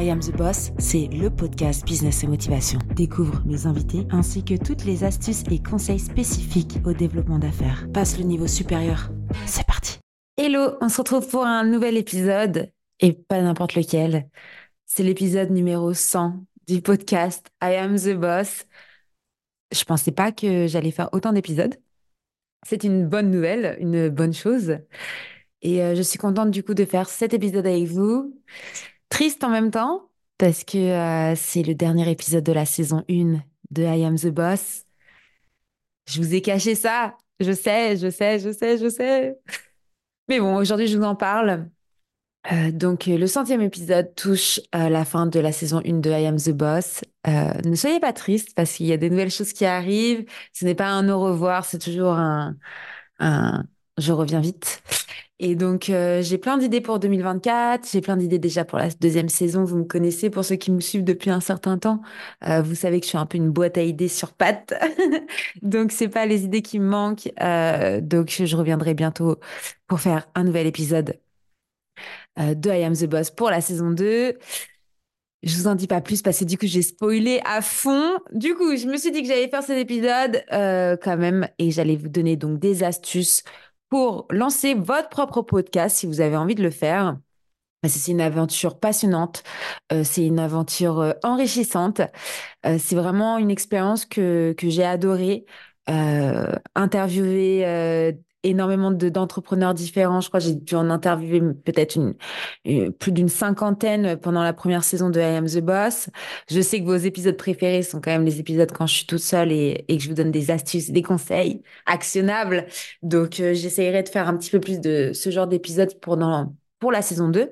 I Am the Boss, c'est le podcast Business et Motivation. Découvre mes invités ainsi que toutes les astuces et conseils spécifiques au développement d'affaires. Passe le niveau supérieur. C'est parti. Hello, on se retrouve pour un nouvel épisode et pas n'importe lequel. C'est l'épisode numéro 100 du podcast I Am the Boss. Je pensais pas que j'allais faire autant d'épisodes. C'est une bonne nouvelle, une bonne chose. Et euh, je suis contente du coup de faire cet épisode avec vous. Triste en même temps, parce que euh, c'est le dernier épisode de la saison 1 de I Am the Boss. Je vous ai caché ça. Je sais, je sais, je sais, je sais. Mais bon, aujourd'hui, je vous en parle. Euh, donc, le centième épisode touche à la fin de la saison 1 de I Am the Boss. Euh, ne soyez pas triste parce qu'il y a des nouvelles choses qui arrivent. Ce n'est pas un au revoir, c'est toujours un je reviens vite. Et donc, euh, j'ai plein d'idées pour 2024. J'ai plein d'idées déjà pour la deuxième saison. Vous me connaissez, pour ceux qui me suivent depuis un certain temps. Euh, vous savez que je suis un peu une boîte à idées sur pattes. donc, c'est pas les idées qui me manquent. Euh, donc, je reviendrai bientôt pour faire un nouvel épisode de I Am the Boss pour la saison 2. Je vous en dis pas plus parce que du coup j'ai spoilé à fond. Du coup, je me suis dit que j'allais faire cet épisode quand même et j'allais vous donner donc des astuces pour lancer votre propre podcast si vous avez envie de le faire. C'est une aventure passionnante, euh, c'est une aventure euh, enrichissante. Euh, c'est vraiment une expérience que, que j'ai adorée. interviewer énormément d'entrepreneurs différents. Je crois que j'ai dû en interviewer peut-être plus d'une cinquantaine pendant la première saison de I Am the Boss. Je sais que vos épisodes préférés sont quand même les épisodes quand je suis toute seule et, que je vous donne des astuces, des conseils actionnables. Donc, euh, j'essaierai de faire un petit peu plus de ce genre d'épisodes pour, pour la saison 2.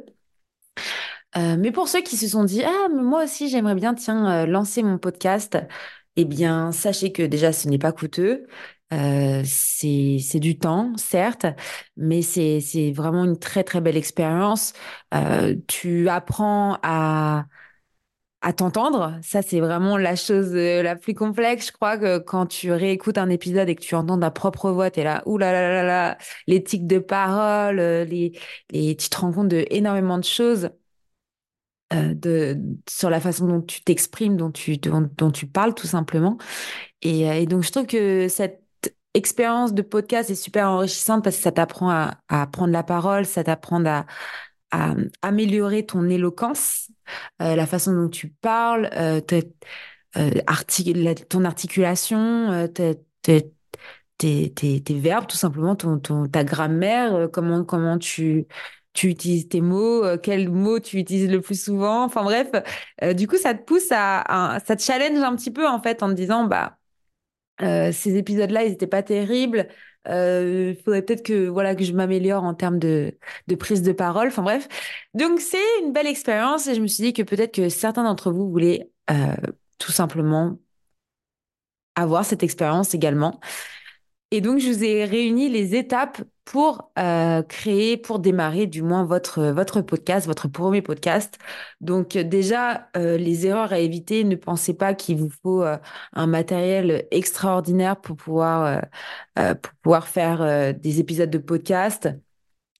Euh, mais pour ceux qui se sont dit, ah, moi aussi, j'aimerais bien, tiens, euh, lancer mon podcast, eh bien, sachez que déjà, ce n'est pas coûteux. Euh, c'est du temps, certes, mais c'est vraiment une très très belle expérience. Euh, tu apprends à à t'entendre. Ça, c'est vraiment la chose euh, la plus complexe. Je crois que quand tu réécoutes un épisode et que tu entends ta propre voix, t'es là, ouh là là les tics de parole, les, les, tu te rends compte de énormément de choses. de, sur la façon dont tu t'exprimes, dont tu, dont, dont, tu parles tout simplement. Et, et donc, je trouve que cette expérience de podcast est super enrichissante parce que ça t'apprend à, prendre la parole, ça t'apprend à, améliorer ton éloquence, euh, la façon dont tu parles, euh, euh, ton articulation, tes, verbes, tout simplement, ta grammaire, comment, comment tu, utilises tes mots, quels mots tu utilises le plus souvent. Enfin bref, du coup, ça te pousse à, ça te challenge un petit peu en fait en te disant, bah, euh, ces épisodes-là, ils n'étaient pas terribles. Euh, il faudrait peut-être que voilà que je m'améliore en termes de, de prise de parole. Enfin bref, donc c'est une belle expérience et je me suis dit que peut-être que certains d'entre vous voulaient euh, tout simplement avoir cette expérience également. Et donc, je vous ai réuni les étapes pour euh, créer, pour démarrer du moins votre, votre podcast, votre premier podcast. Donc déjà, euh, les erreurs à éviter, ne pensez pas qu'il vous faut euh, un matériel extraordinaire pour pouvoir, pour pouvoir faire des épisodes de podcast.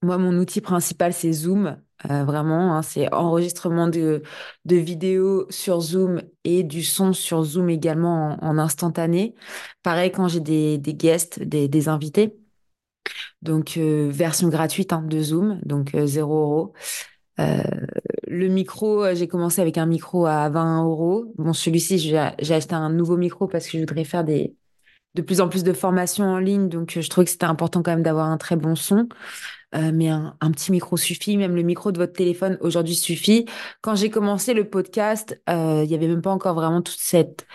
Moi, mon outil principal, c'est Zoom. Euh, vraiment, hein, c'est enregistrement de, de vidéos sur Zoom et du son sur Zoom également en, instantané. Pareil quand j'ai des, des guests, des, des invités. Donc, euh, version gratuite hein, de Zoom, donc 0 euh, euros. le micro, j'ai commencé avec un micro à 20 euros. Bon, celui-ci, j'ai acheté un nouveau micro parce que je voudrais faire des, de plus en plus de formations en ligne. Donc, je trouvais que c'était important quand même d'avoir un très bon son. Euh, mais un, petit micro suffit, même le micro de votre téléphone aujourd'hui suffit. Quand j'ai commencé le podcast, euh, il y avait même pas encore vraiment toute cette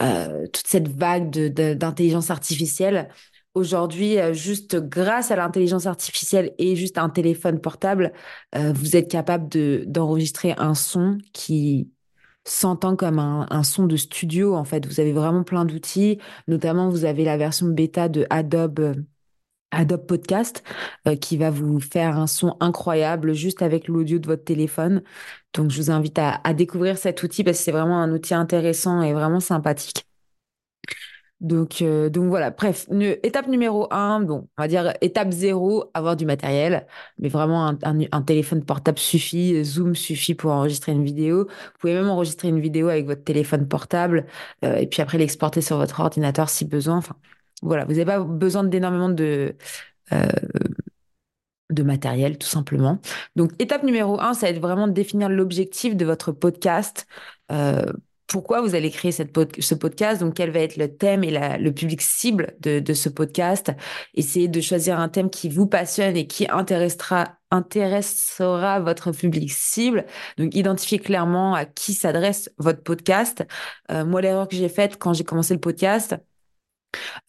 euh, toute cette vague d'intelligence artificielle. Aujourd'hui, juste grâce à l'intelligence artificielle et juste un téléphone portable, vous êtes capable de d'enregistrer un son qui s'entend comme un, son de studio. En fait, vous avez vraiment plein d'outils. Notamment, vous avez la version bêta de Adobe Adobe Podcast euh, qui va vous faire un son incroyable juste avec l'audio de votre téléphone. Donc, je vous invite à, découvrir cet outil parce que c'est vraiment un outil intéressant et vraiment sympathique. Donc, euh, donc voilà, bref, étape numéro un, bon, on va dire étape zéro, avoir du matériel, mais vraiment un, téléphone portable suffit, Zoom suffit pour enregistrer une vidéo. Vous pouvez même enregistrer une vidéo avec votre téléphone portable euh, et puis après l'exporter sur votre ordinateur si besoin. Enfin, voilà, vous n'avez pas besoin d'énormément de, euh, de matériel, tout simplement. Donc, étape numéro un, ça va être vraiment de définir l'objectif de votre podcast. Pourquoi vous allez créer cette ce podcast, donc quel va être le thème et le public cible de, ce podcast? Essayez de choisir un thème qui vous passionne et qui intéressera, intéressera votre public cible. Donc identifiez clairement à qui s'adresse votre podcast. Euh, moi, l'erreur que j'ai faite quand j'ai commencé le podcast,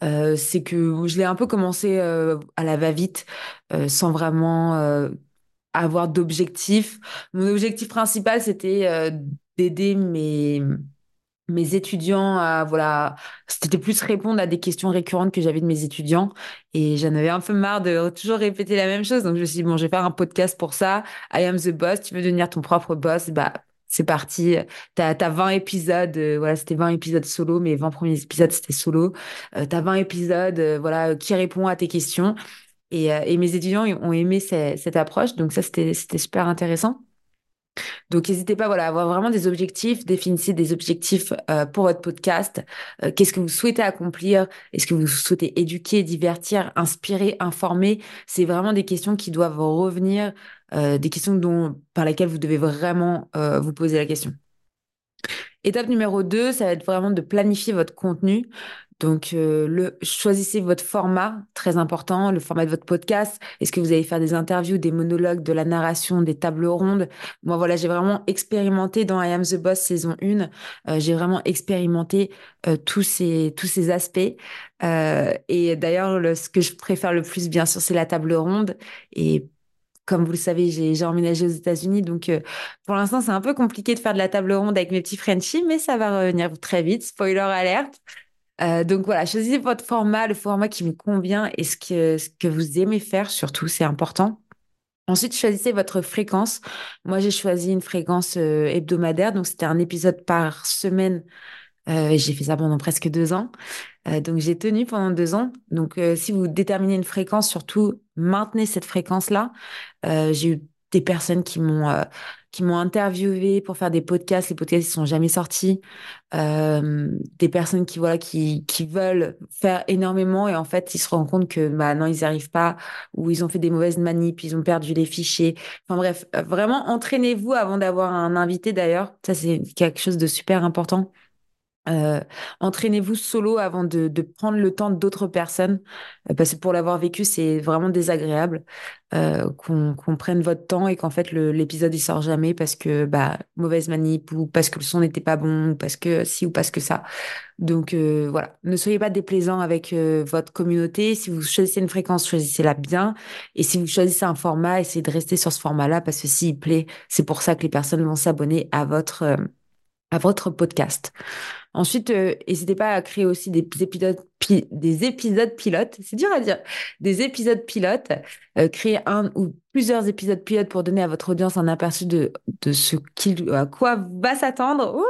euh, c'est que je l'ai un peu commencé euh, à la va-vite, sans vraiment avoir d'objectif. Mon objectif principal, c'était d'aider mes mes étudiants à voilà c'était plus répondre à des questions récurrentes que j'avais de mes étudiants. Et j'en avais un peu marre de toujours répéter la même chose. Donc je me suis dit bon je vais faire un podcast pour ça. I am the boss. Tu veux devenir ton propre boss? Bah c'est parti. T'as as 20 épisodes euh, voilà c'était 20 épisodes solo mais 20 premiers épisodes c'était solo. Euh, t'as 20 épisodes euh, voilà qui répond à tes questions. Et, et mes étudiants ont aimé cette approche. Donc ça c'était c'était super intéressant donc, n'hésitez pas voilà, à avoir vraiment des objectifs. Définissez des objectifs euh, pour votre podcast. Euh, Qu'est-ce que vous souhaitez accomplir? Est-ce que vous souhaitez éduquer, divertir, inspirer, informer? C'est vraiment des questions qui doivent revenir, euh, des questions dont, par lesquelles vous devez vraiment vous poser la question. Étape numéro 2, ça va être vraiment de planifier votre contenu. Donc, euh, le, choisissez votre format, très important, le format de votre podcast. Est-ce que vous allez faire des interviews, des monologues, de la narration, des tables rondes? Moi, voilà, j'ai vraiment expérimenté dans I Am the Boss saison 1. Euh, j'ai vraiment expérimenté euh, tous ces tous ces aspects. Et d'ailleurs, ce que je préfère le plus, bien sûr, c'est la table ronde. Et comme vous le savez, j'ai emménagé aux États-Unis, donc pour l'instant, c'est un peu compliqué de faire de la table ronde avec mes petits Frenchies, mais ça va revenir très vite. Spoiler alerte. Euh, donc voilà, choisissez votre format, le format qui vous convient et ce que, ce que vous aimez faire, surtout, c'est important. Ensuite, choisissez votre fréquence. Moi, j'ai choisi une fréquence euh, hebdomadaire, donc c'était un épisode par semaine. Euh, j'ai fait ça pendant presque deux ans. Donc, j'ai tenu pendant deux ans. Donc, si vous déterminez une fréquence, surtout maintenez cette fréquence-là. j'ai eu des personnes qui m'ont qui m'ont interviewé pour faire des podcasts. Les podcasts, ils sont jamais sortis. Euh, des personnes qui, voilà, qui, qui veulent faire énormément et en fait, ils se rendent compte que, bah, non, ils n'y arrivent pas ou ils ont fait des mauvaises manips, ils ont perdu les fichiers. Enfin bref, euh, vraiment, entraînez-vous avant d'avoir un invité d'ailleurs. Ça, c'est quelque chose de super important. Euh, entraînez-vous solo avant de, de, prendre le temps d'autres personnes, euh, parce que pour l'avoir vécu, c'est vraiment désagréable euh, qu'on qu'on prenne votre temps et qu'en fait l'épisode il sort jamais parce que bah mauvaise manip ou parce que le son n'était pas bon ou parce que si ou parce que ça. Donc euh, voilà, ne soyez pas déplaisant avec euh, votre communauté. Si vous choisissez une fréquence, choisissez-la bien. Et si vous choisissez un format, essayez de rester sur ce format-là parce que s'il plaît, c'est pour ça que les personnes vont s'abonner à votre à votre podcast. Ensuite, euh, n'hésitez pas à créer aussi des épisodes, des épisodes pilotes. C'est dur à dire. Des épisodes pilotes. Euh, créer un ou plusieurs épisodes pilotes pour donner à votre audience un aperçu de, ce à quoi va s'attendre.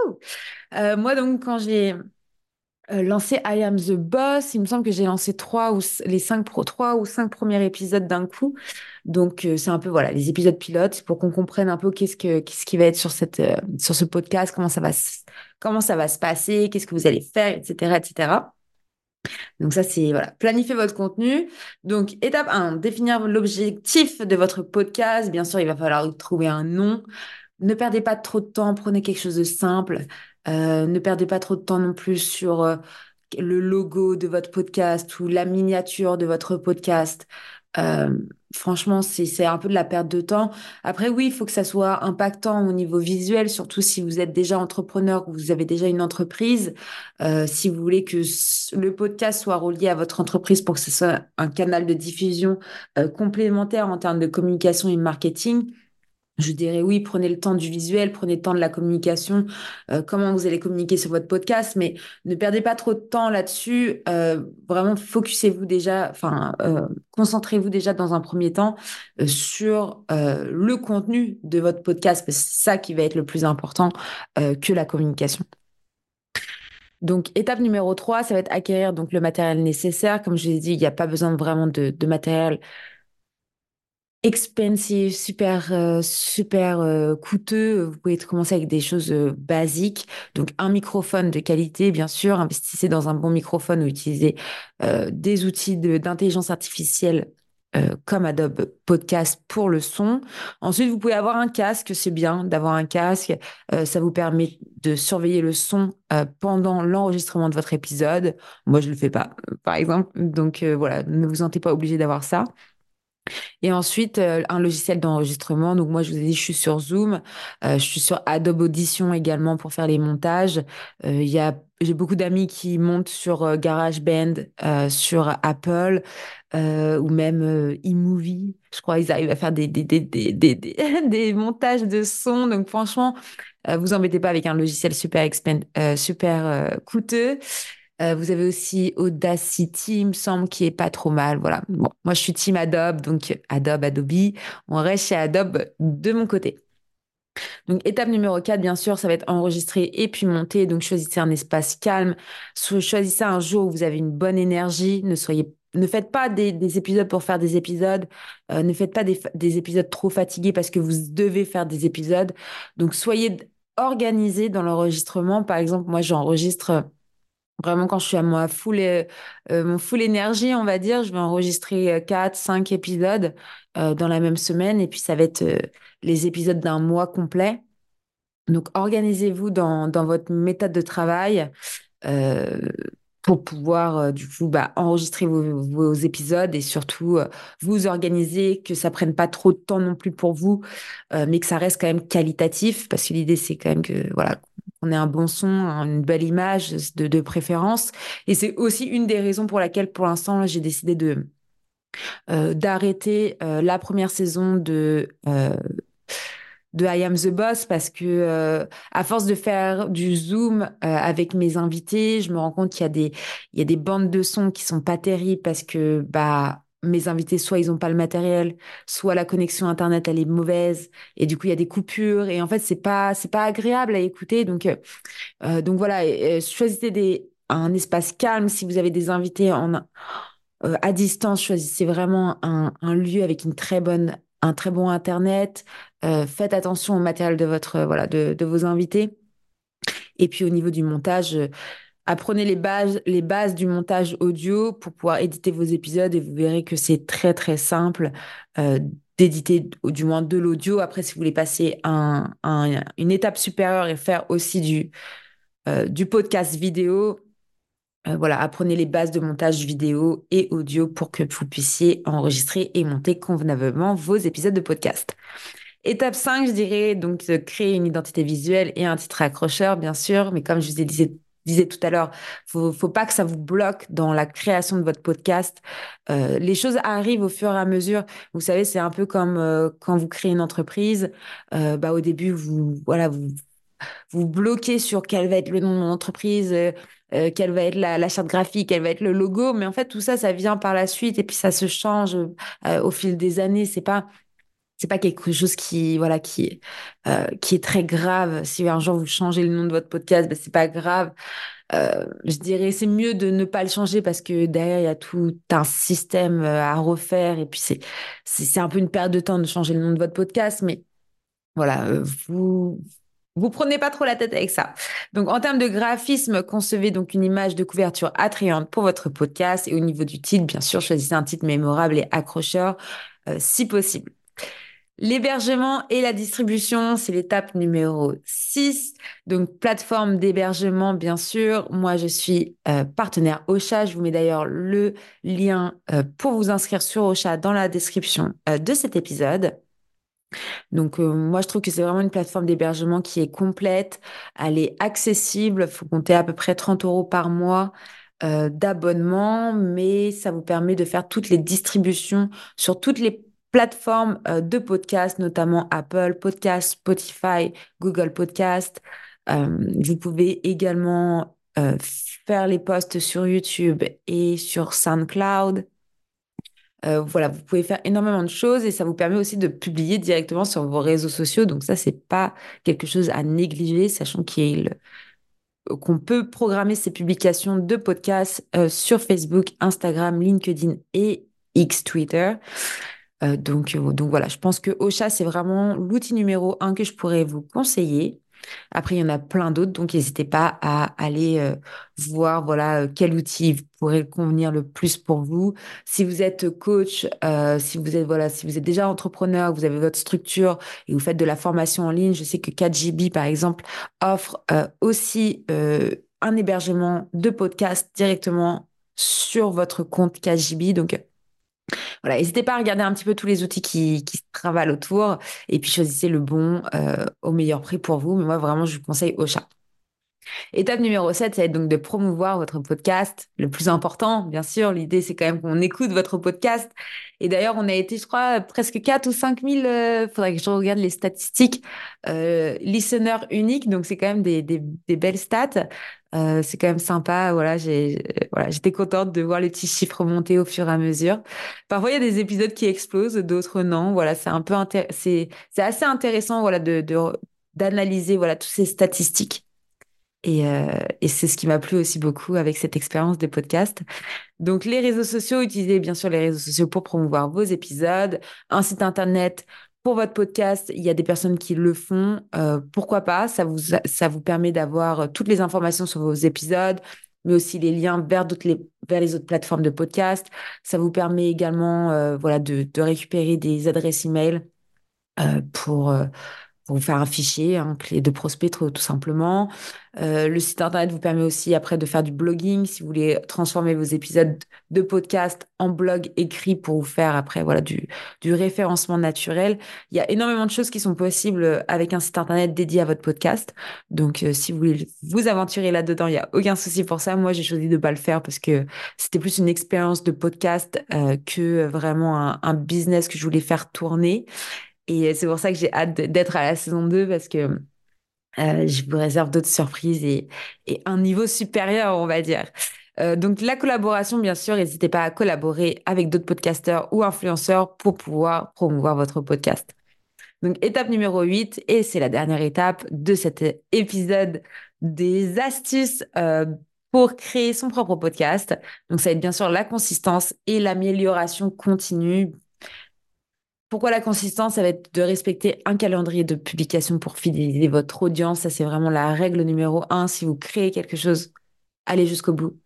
Euh, moi, donc, quand j'ai euh, lancé I Am the Boss. Il me semble que j'ai lancé trois ou les cinq pro, trois ou cinq premiers épisodes d'un coup. Donc euh, c'est un peu voilà les épisodes pilotes pour qu'on comprenne un peu qu'est-ce que qu'est-ce qui va être sur cette euh, sur ce podcast, comment ça va comment ça va se passer, qu'est-ce que vous allez faire, etc. etc. Donc ça, c'est voilà, planifier votre contenu. Donc étape 1, définir l'objectif de votre podcast. Bien sûr, il va falloir trouver un nom. Ne perdez pas trop de temps, prenez quelque chose de simple. Euh, ne perdez pas trop de temps non plus sur euh, le logo de votre podcast ou la miniature de votre podcast. Euh, franchement, c'est un peu de la perte de temps. Après, oui, il faut que ça soit impactant au niveau visuel, surtout si vous êtes déjà entrepreneur ou vous avez déjà une entreprise. Si vous voulez que le podcast soit relié à votre entreprise pour que ce soit un canal de diffusion complémentaire en termes de communication et marketing, je dirais oui, prenez le temps du visuel, prenez le temps de la communication, euh, comment vous allez communiquer sur votre podcast, mais ne perdez pas trop de temps là-dessus. Euh, vraiment, focussez-vous déjà, enfin, euh, concentrez-vous déjà dans un premier temps sur le contenu de votre podcast, parce que c'est ça qui va être le plus important que la communication. Donc, étape numéro 3, ça va être acquérir donc le matériel nécessaire. Comme je l'ai dit, il n'y a pas besoin vraiment de matériel expensive, super, euh, super euh, coûteux. Vous pouvez commencer avec des choses euh, basiques. Donc, un microphone de qualité, bien sûr. Investissez dans un bon microphone ou utilisez des outils d'intelligence artificielle comme Adobe Podcast pour le son. Ensuite, vous pouvez avoir un casque. C'est bien d'avoir un casque. ça vous permet de surveiller le son pendant l'enregistrement de votre épisode. Moi, je le fais pas, par exemple. Donc, voilà, ne vous sentez pas obligé d'avoir ça. Et ensuite, euh, un logiciel d'enregistrement. Donc, moi, je vous ai dit, je suis sur Zoom. Euh, je suis sur Adobe Audition également pour faire les montages. Euh, y a, j'ai beaucoup d'amis qui montent sur GarageBand, sur Apple ou même eMovie. Je crois qu'ils arrivent à faire des, des, des, des, des, montages de son. Donc, franchement, vous embêtez pas avec un logiciel super, super coûteux. Euh, vous avez aussi Audacity, il me semble, qui est pas trop mal. Voilà. Bon, moi, je suis team Adobe, donc Adobe, Adobe. On reste chez Adobe de mon côté. Donc, étape numéro 4, bien sûr, ça va être enregistrer et puis monter. Donc, choisissez un espace calme. Choisissez un jour où vous avez une bonne énergie. Ne soyez ne faites pas des, épisodes pour faire des épisodes. Euh, ne faites pas des, des, épisodes trop fatigués parce que vous devez faire des épisodes. Donc, soyez organisés dans l'enregistrement. Par exemple, moi, j'enregistre Vraiment, quand je suis à moi full, euh, mon full énergie, on va dire, je vais enregistrer 4, euh, 5 épisodes euh, dans la même semaine et puis ça va être les épisodes d'un mois complet. Donc, organisez-vous dans, dans, votre méthode de travail pour pouvoir, du coup, bah, enregistrer vos, vos, épisodes et surtout vous organiser, que ça prenne pas trop de temps non plus pour vous, mais que ça reste quand même qualitatif parce que l'idée, c'est quand même que, voilà, on ait un bon son, une belle image de, préférence. Et c'est aussi une des raisons pour laquelle, pour l'instant, j'ai décidé de euh, d'arrêter euh, la première saison de euh, de I Am the Boss parce que à force de faire du zoom avec mes invités, je me rends compte qu'il y a des il y a des bandes de son qui sont pas terribles parce que bah mes invités, soit ils n'ont pas le matériel, soit la connexion internet elle est mauvaise et du coup il y a des coupures et en fait c'est pas pas agréable à écouter. Donc euh, euh, donc voilà choisissez des un espace calme. Si vous avez des invités en euh, à distance choisissez vraiment un, un, lieu avec une très bonne un très bon internet. Faites attention au matériel de votre voilà de, de vos invités. Et puis au niveau du montage Apprenez les bases, les bases du montage audio pour pouvoir éditer vos épisodes et vous verrez que c'est très très simple euh, d'éditer du moins de l'audio. Après, si vous voulez passer un, une étape supérieure et faire aussi du, euh, du podcast vidéo, euh, voilà, apprenez les bases de montage vidéo et audio pour que vous puissiez enregistrer et monter convenablement vos épisodes de podcast. Étape 5, je dirais, donc créer une identité visuelle et un titre accrocheur, bien sûr, mais comme je vous ai dit disais tout à l'heure, faut, faut pas que ça vous bloque dans la création de votre podcast. Euh, les choses arrivent au fur et à mesure. Vous savez, c'est un peu comme euh, quand vous créez une entreprise. Euh, bah, au début, vous, voilà, vous, vous bloquez sur quel va être le nom de mon entreprise, quelle va être la, la, charte graphique, quel va être le logo. Mais en fait, tout ça, ça vient par la suite et puis ça se change au fil des années. C'est pas c'est pas quelque chose qui voilà qui euh, qui est très grave si un jour vous changez le nom de votre podcast ben c'est pas grave euh, je dirais c'est mieux de ne pas le changer parce que derrière il y a tout un système euh, à refaire et puis c'est c'est un peu une perte de temps de changer le nom de votre podcast mais voilà vous vous prenez pas trop la tête avec ça. Donc, en termes de graphisme, concevez donc une image de couverture attrayante pour votre podcast. Et au niveau du titre, bien sûr, choisissez un titre mémorable et accrocheur, si possible. L'hébergement et la distribution, c'est l'étape numéro 6. Donc, plateforme d'hébergement, bien sûr. Moi, je suis euh, partenaire Ocha. Je vous mets d'ailleurs le lien euh, pour vous inscrire sur Ocha dans la description euh, de cet épisode. Donc, moi, je trouve que c'est vraiment une plateforme d'hébergement qui est complète. Elle est accessible. Faut compter à peu près 30 euros par mois. d'abonnement, mais ça vous permet de faire toutes les distributions sur toutes les plateformes euh, de podcast, notamment Apple Podcast, Spotify, Google Podcast. Euh, vous pouvez également euh, faire les posts sur YouTube et sur SoundCloud. voilà, vous pouvez faire énormément de choses et ça vous permet aussi de publier directement sur vos réseaux sociaux. Donc ça, c'est pas quelque chose à négliger, sachant qu'il qu'on peut programmer ces publications de podcasts sur Facebook, Instagram, LinkedIn et X Twitter. Euh, donc, donc voilà, je pense que Ocha, c'est vraiment l'outil numéro un que je pourrais vous conseiller. Après, il y en a plein d'autres, donc n'hésitez pas à aller euh, voir voilà euh, quel outil pourrait convenir le plus pour vous. Si vous êtes coach, euh, si vous êtes voilà, si vous êtes déjà entrepreneur, vous avez votre structure et vous faites de la formation en ligne, je sais que 4GB par exemple offre aussi un hébergement de podcast directement sur votre compte 4GB. Donc voilà, n'hésitez pas à regarder un petit peu tous les outils qui, se travaillent autour et puis choisissez le bon euh, au meilleur prix pour vous. Mais moi, vraiment, je vous conseille Ocha. Étape numéro 7, ça va être donc de promouvoir votre podcast. Le plus important, bien sûr, l'idée, c'est quand même qu'on écoute votre podcast. Et d'ailleurs, on a été, je crois, presque 4 ou 5 000, euh, faudrait que je regarde les statistiques, euh, listeners uniques. Donc, c'est quand même des, des, belles stats. Euh, c'est quand même sympa. Voilà, j'ai, voilà, j'étais contente de voir les petits chiffres monter au fur et à mesure. Parfois, il y a des épisodes qui explosent, d'autres non. Voilà, c'est un peu c'est, c'est assez intéressant, voilà, de d'analyser voilà toutes ces statistiques. Et, euh, et c'est ce qui m'a plu aussi beaucoup avec cette expérience des podcasts. Donc les réseaux sociaux, utilisez bien sûr les réseaux sociaux pour promouvoir vos épisodes, un site internet pour votre podcast, il y a des personnes qui le font. Euh, pourquoi pas? Ça vous, ça vous permet d'avoir euh, toutes les informations sur vos épisodes, mais aussi les liens vers, d'autres, les, vers les autres plateformes de podcast. Ça vous permet également voilà, de, de, récupérer des adresses email euh, pour pour vous faire un fichier, un clé de prospect tout simplement. Euh, le site internet vous permet aussi après de faire du blogging si vous voulez transformer vos épisodes de podcast en blog écrit pour vous faire après voilà du, du référencement naturel. Il y a énormément de choses qui sont possibles avec un site internet dédié à votre podcast. Donc euh, si vous voulez vous aventurer là-dedans, il n'y a aucun souci pour ça. Moi j'ai choisi de pas le faire parce que c'était plus une expérience de podcast euh, que vraiment un, un business que je voulais faire tourner. Et c'est pour ça que j'ai hâte d'être à la saison 2 parce que euh, je vous réserve d'autres surprises et, un niveau supérieur, on va dire. Euh, donc la collaboration, bien sûr, n'hésitez pas à collaborer avec d'autres podcasteurs ou influenceurs pour pouvoir promouvoir votre podcast. Donc étape numéro 8, et c'est la dernière étape de cet épisode des astuces euh, pour créer son propre podcast. Donc ça va être bien sûr la consistance et l'amélioration continue pourquoi la consistance Ça va être de respecter un calendrier de publication pour fidéliser votre audience? Ça, c'est vraiment la règle numéro un. Si vous créez quelque chose, allez jusqu'au bout.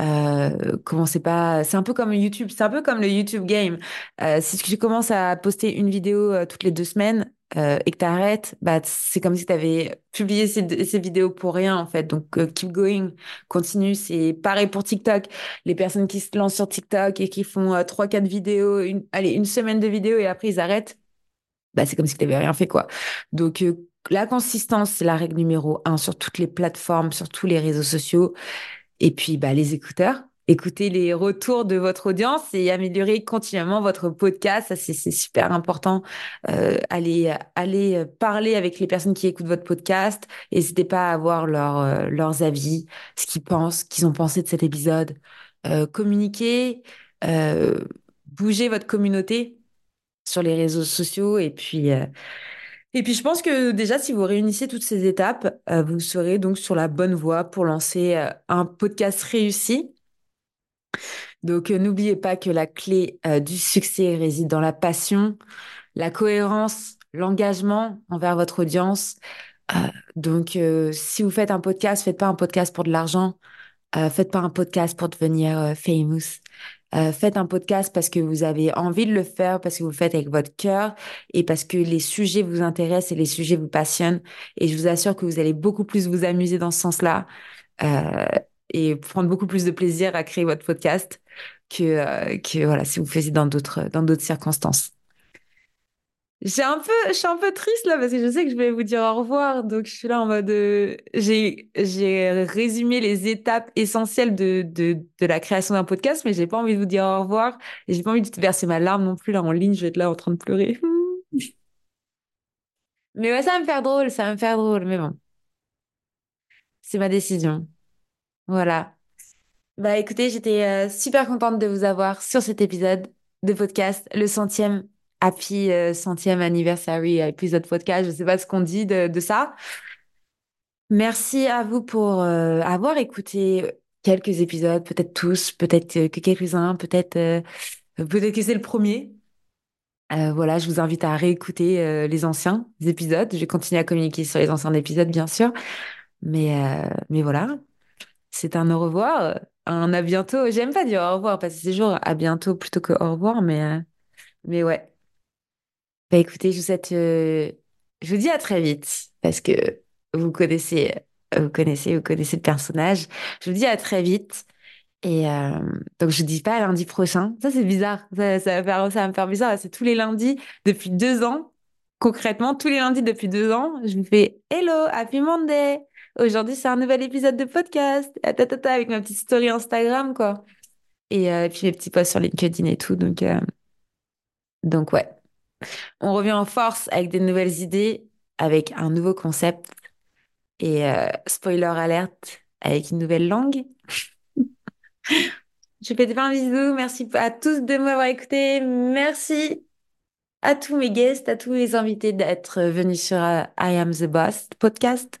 Euh, commencez pas. C'est un peu comme YouTube. C'est un peu comme le YouTube game. Euh, si tu commences à poster une vidéo euh, toutes les deux semaines, euh, et que tu arrêtes, bah, c'est comme si tu avais publié ces, vidéos pour rien, en fait. Donc, euh, keep going, continue. C'est pareil pour TikTok. Les personnes qui se lancent sur TikTok et qui font euh, trois, quatre vidéos, une, allez, une semaine de vidéos et après ils arrêtent, bah, c'est comme si tu n'avais rien fait, quoi. Donc, la consistance, c'est la règle numéro un sur toutes les plateformes, sur tous les réseaux sociaux. Et puis, bah, les écouteurs écouter les retours de votre audience et améliorer continuellement votre podcast. Ça, c'est super important. Euh, allez, parler avec les personnes qui écoutent votre podcast. N'hésitez pas à avoir euh, leurs avis, ce qu'ils pensent, qu'ils ont pensé de cet épisode. Euh, communiquez, euh, bougez votre communauté sur les réseaux sociaux et puis et puis je pense que déjà si vous réunissez toutes ces étapes, vous serez donc sur la bonne voie pour lancer un podcast réussi donc, euh, n'oubliez pas que la clé euh, du succès réside dans la passion, la cohérence, l'engagement envers votre audience. Euh, donc, si vous faites un podcast, faites pas un podcast pour de l'argent. faites pas un podcast pour devenir famous. faites un podcast parce que vous avez envie de le faire, parce que vous le faites avec votre cœur et parce que les sujets vous intéressent et les sujets vous passionnent. Et je vous assure que vous allez beaucoup plus vous amuser dans ce sens-là et prendre beaucoup plus de plaisir à créer votre podcast que, euh, que voilà, si vous faisiez dans d'autres, dans d'autres circonstances. J'ai un peu, je suis un peu triste là parce que je sais que je vais vous dire au revoir. Donc je suis là en mode, euh, j'ai, résumé les étapes essentielles de, de, la création d'un podcast, mais j'ai pas envie de vous dire au revoir et j'ai pas envie de verser ma larme non plus là en ligne. Je vais être là en train de pleurer. mais ouais, ça va me faire drôle, ça va me faire drôle. Mais bon, c'est ma décision. Voilà. Bah écoutez, j'étais euh, super contente de vous avoir sur cet épisode de podcast, le centième happy euh, centième anniversary épisode podcast. Je sais pas ce qu'on dit de, ça. Merci à vous pour euh, avoir écouté quelques épisodes, peut-être tous, peut-être que quelques-uns, peut-être euh, peut-être que c'est le premier. Euh, voilà, je vous invite à réécouter euh, les anciens épisodes. Je vais continuer à communiquer sur les anciens épisodes, bien sûr. Mais, euh, mais voilà, c'est un au revoir, un à bientôt. J'aime pas dire au revoir parce que c'est toujours à bientôt plutôt que au revoir, mais, euh, mais ouais. Bah écoutez, je vous souhaite, euh, je vous dis à très vite parce que vous connaissez, vous connaissez, vous connaissez le personnage. Je vous dis à très vite. Et euh, donc, je dis pas lundi prochain. Ça, c'est bizarre. Ça, ça va faire, ça va me faire bizarre. C'est tous les lundis depuis deux ans. Concrètement, tous les lundis depuis deux ans, je me fais Hello, Happy Monday. Aujourd'hui, c'est un nouvel épisode de podcast. Ah, avec ma petite story Instagram, quoi. Et, euh, puis mes petits posts sur LinkedIn et tout. Donc, euh, donc ouais. On revient en force avec des nouvelles idées, avec un nouveau concept. Et euh, spoiler alerte, avec une nouvelle langue. Je fais plein bisous. Merci à tous de m'avoir écouté. Merci à tous mes guests, à tous les invités d'être venus sur I Am the Boss podcast.